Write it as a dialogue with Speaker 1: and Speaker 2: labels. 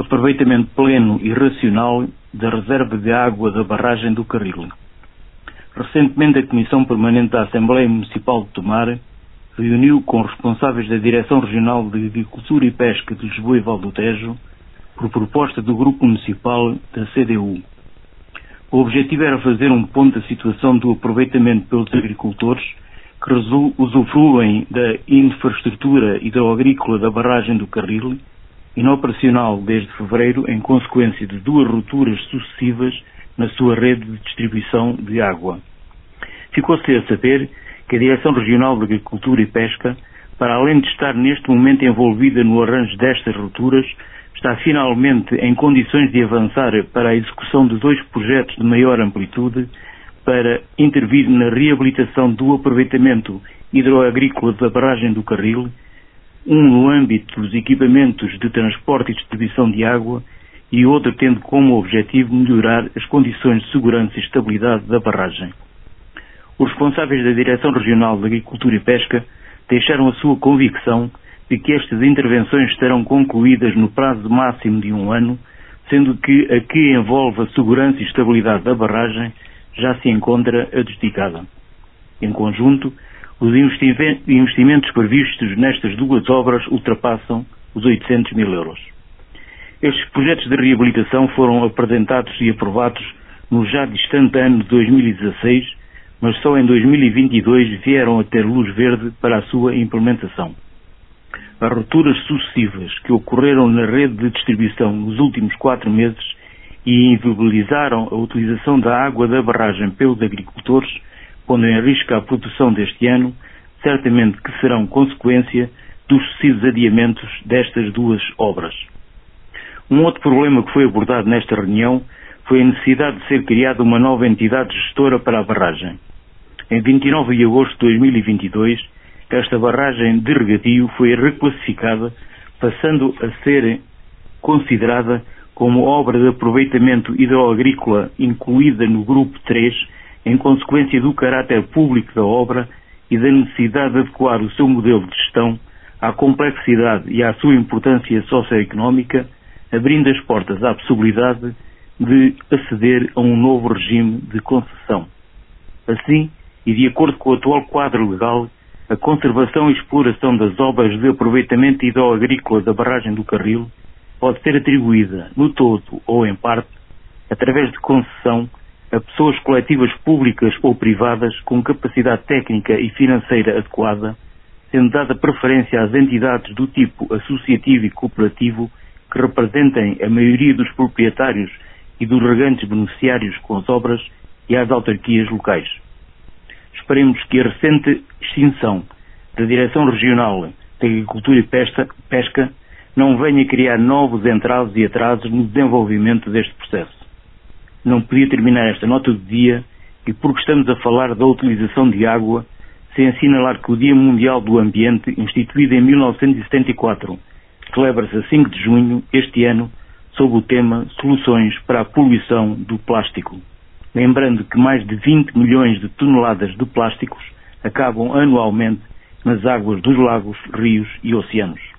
Speaker 1: aproveitamento pleno e racional da reserva de água da barragem do Carril. Recentemente, a Comissão Permanente da Assembleia Municipal de Tomar reuniu com responsáveis da Direção Regional de Agricultura e Pesca de Lisboa e Val do Tejo, por proposta do Grupo Municipal da CDU. O objetivo era fazer um ponto da situação do aproveitamento pelos agricultores que usufruem da infraestrutura hidroagrícola da barragem do Carril inoperacional desde fevereiro em consequência de duas rupturas sucessivas na sua rede de distribuição de água. Ficou-se a saber que a Direção Regional de Agricultura e Pesca, para além de estar neste momento envolvida no arranjo destas rupturas, está finalmente em condições de avançar para a execução de dois projetos de maior amplitude para intervir na reabilitação do aproveitamento hidroagrícola da barragem do Carril um no âmbito dos equipamentos de transporte e distribuição de água e outro tendo como objetivo melhorar as condições de segurança e estabilidade da barragem. Os responsáveis da Direção Regional de Agricultura e Pesca deixaram a sua convicção de que estas intervenções estarão concluídas no prazo máximo de um ano, sendo que a que envolve a segurança e estabilidade da barragem já se encontra adjudicada. Em conjunto, os investimentos previstos nestas duas obras ultrapassam os 800 mil euros. Estes projetos de reabilitação foram apresentados e aprovados no já distante ano de 2016, mas só em 2022 vieram a ter luz verde para a sua implementação. As rupturas sucessivas que ocorreram na rede de distribuição nos últimos quatro meses e inviabilizaram a utilização da água da barragem pelos agricultores pondo em risco a produção deste ano, certamente que serão consequência dos sucessivos adiamentos destas duas obras. Um outro problema que foi abordado nesta reunião foi a necessidade de ser criada uma nova entidade gestora para a barragem. Em 29 de agosto de 2022, esta barragem de regadio foi reclassificada, passando a ser considerada como obra de aproveitamento hidroagrícola incluída no Grupo 3 em consequência do caráter público da obra e da necessidade de adequar o seu modelo de gestão à complexidade e à sua importância socioeconómica, abrindo as portas à possibilidade de aceder a um novo regime de concessão. Assim, e de acordo com o atual quadro legal, a conservação e exploração das obras de aproveitamento hidroagrícola da barragem do Carril pode ser atribuída, no todo ou em parte, através de concessão a pessoas coletivas públicas ou privadas com capacidade técnica e financeira adequada, sendo dada preferência às entidades do tipo associativo e cooperativo que representem a maioria dos proprietários e dos regantes beneficiários com as obras e às autarquias locais. Esperemos que a recente extinção da Direção Regional de Agricultura e Pesca não venha criar novos entraves e atrasos no desenvolvimento deste processo não podia terminar esta nota do dia e porque estamos a falar da utilização de água, sem assinalar que o Dia Mundial do Ambiente, instituído em 1974, celebra-se a 5 de junho este ano sob o tema Soluções para a Poluição do Plástico. Lembrando que mais de 20 milhões de toneladas de plásticos acabam anualmente nas águas dos lagos, rios e oceanos.